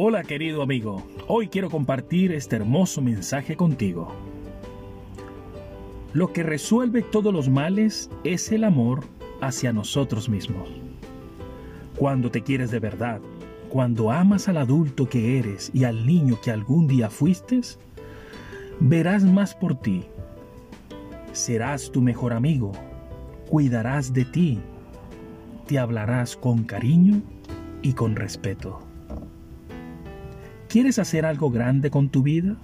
Hola querido amigo, hoy quiero compartir este hermoso mensaje contigo. Lo que resuelve todos los males es el amor hacia nosotros mismos. Cuando te quieres de verdad, cuando amas al adulto que eres y al niño que algún día fuiste, verás más por ti. Serás tu mejor amigo, cuidarás de ti, te hablarás con cariño y con respeto. ¿Quieres hacer algo grande con tu vida?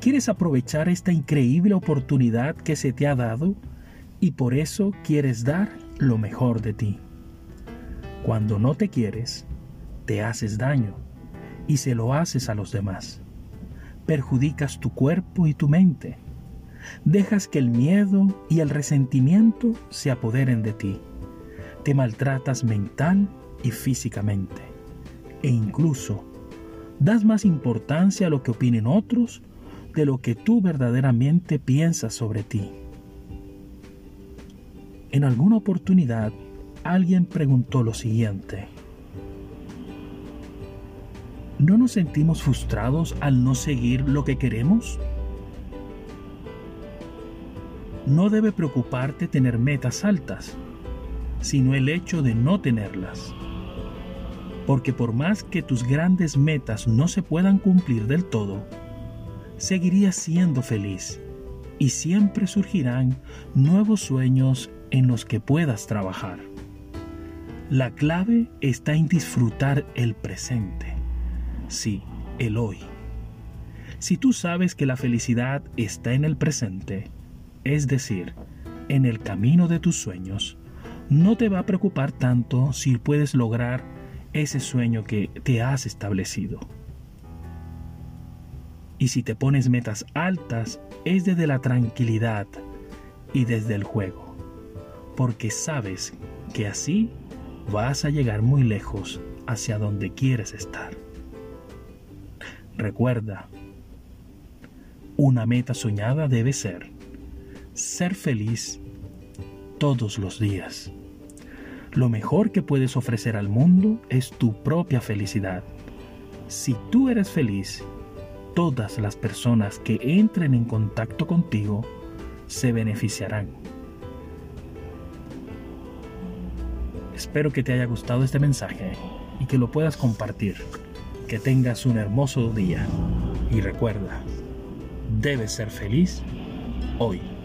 ¿Quieres aprovechar esta increíble oportunidad que se te ha dado y por eso quieres dar lo mejor de ti? Cuando no te quieres, te haces daño y se lo haces a los demás. Perjudicas tu cuerpo y tu mente. Dejas que el miedo y el resentimiento se apoderen de ti. Te maltratas mental y físicamente. E incluso das más importancia a lo que opinen otros de lo que tú verdaderamente piensas sobre ti. En alguna oportunidad alguien preguntó lo siguiente. ¿No nos sentimos frustrados al no seguir lo que queremos? No debe preocuparte tener metas altas, sino el hecho de no tenerlas. Porque por más que tus grandes metas no se puedan cumplir del todo, seguirías siendo feliz y siempre surgirán nuevos sueños en los que puedas trabajar. La clave está en disfrutar el presente Sí, el hoy. Si tú sabes que la felicidad está en el presente, es decir, en el camino de tus sueños, no te va a preocupar tanto si puedes lograr ese sueño que te has establecido. Y si te pones metas altas, es desde la tranquilidad y desde el juego, porque sabes que así vas a llegar muy lejos hacia donde quieres estar. Recuerda, una meta soñada debe ser ser feliz todos los días. Lo mejor que puedes ofrecer al mundo es tu propia felicidad. Si tú eres feliz, todas las personas que entren en contacto contigo se beneficiarán. Espero que te haya gustado este mensaje y que lo puedas compartir. Que tengas un hermoso día y recuerda, debes ser feliz hoy.